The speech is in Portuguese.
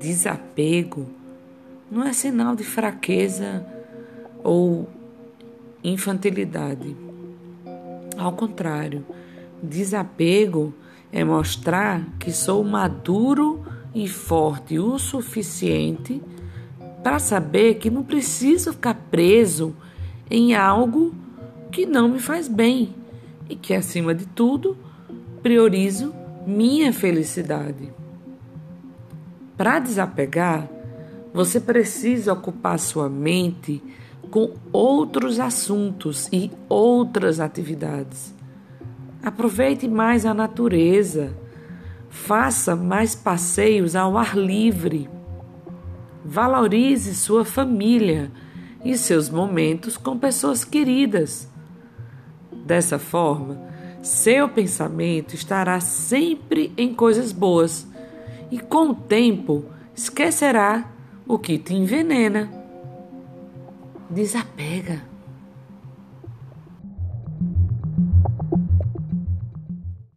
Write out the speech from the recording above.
desapego não é sinal de fraqueza ou infantilidade. Ao contrário, desapego é mostrar que sou maduro e forte o suficiente para saber que não preciso ficar preso em algo que não me faz bem e que, acima de tudo, priorizo minha felicidade. Para desapegar, você precisa ocupar sua mente com outros assuntos e outras atividades. Aproveite mais a natureza, faça mais passeios ao ar livre, valorize sua família e seus momentos com pessoas queridas. Dessa forma, seu pensamento estará sempre em coisas boas e, com o tempo, esquecerá o que te envenena. Desapega.